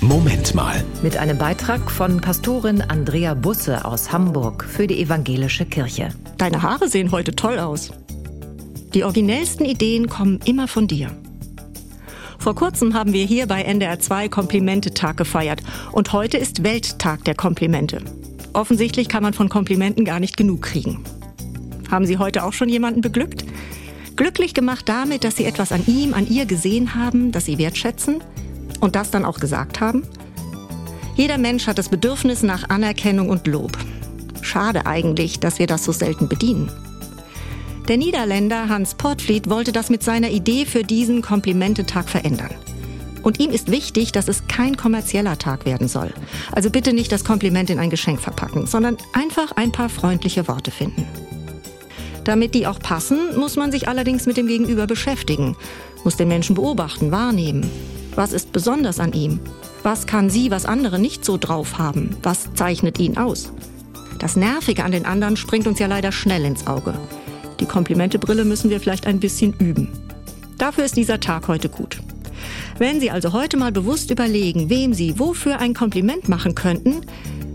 Moment mal. Mit einem Beitrag von Pastorin Andrea Busse aus Hamburg für die Evangelische Kirche. Deine Haare sehen heute toll aus. Die originellsten Ideen kommen immer von dir. Vor kurzem haben wir hier bei NDR 2 Komplimente-Tag gefeiert und heute ist Welttag der Komplimente. Offensichtlich kann man von Komplimenten gar nicht genug kriegen. Haben Sie heute auch schon jemanden beglückt? Glücklich gemacht damit, dass Sie etwas an ihm, an ihr gesehen haben, das Sie wertschätzen und das dann auch gesagt haben? Jeder Mensch hat das Bedürfnis nach Anerkennung und Lob. Schade eigentlich, dass wir das so selten bedienen. Der Niederländer Hans Portfliet wollte das mit seiner Idee für diesen Komplimentetag verändern. Und ihm ist wichtig, dass es kein kommerzieller Tag werden soll. Also bitte nicht das Kompliment in ein Geschenk verpacken, sondern einfach ein paar freundliche Worte finden. Damit die auch passen, muss man sich allerdings mit dem Gegenüber beschäftigen, muss den Menschen beobachten, wahrnehmen. Was ist besonders an ihm? Was kann sie, was andere nicht so drauf haben? Was zeichnet ihn aus? Das Nervige an den anderen springt uns ja leider schnell ins Auge. Die Komplimentebrille müssen wir vielleicht ein bisschen üben. Dafür ist dieser Tag heute gut. Wenn Sie also heute mal bewusst überlegen, wem Sie wofür ein Kompliment machen könnten,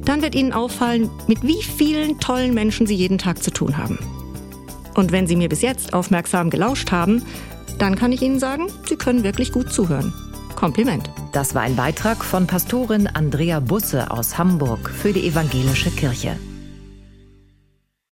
dann wird Ihnen auffallen, mit wie vielen tollen Menschen Sie jeden Tag zu tun haben. Und wenn Sie mir bis jetzt aufmerksam gelauscht haben, dann kann ich Ihnen sagen, Sie können wirklich gut zuhören. Kompliment. Das war ein Beitrag von Pastorin Andrea Busse aus Hamburg für die Evangelische Kirche.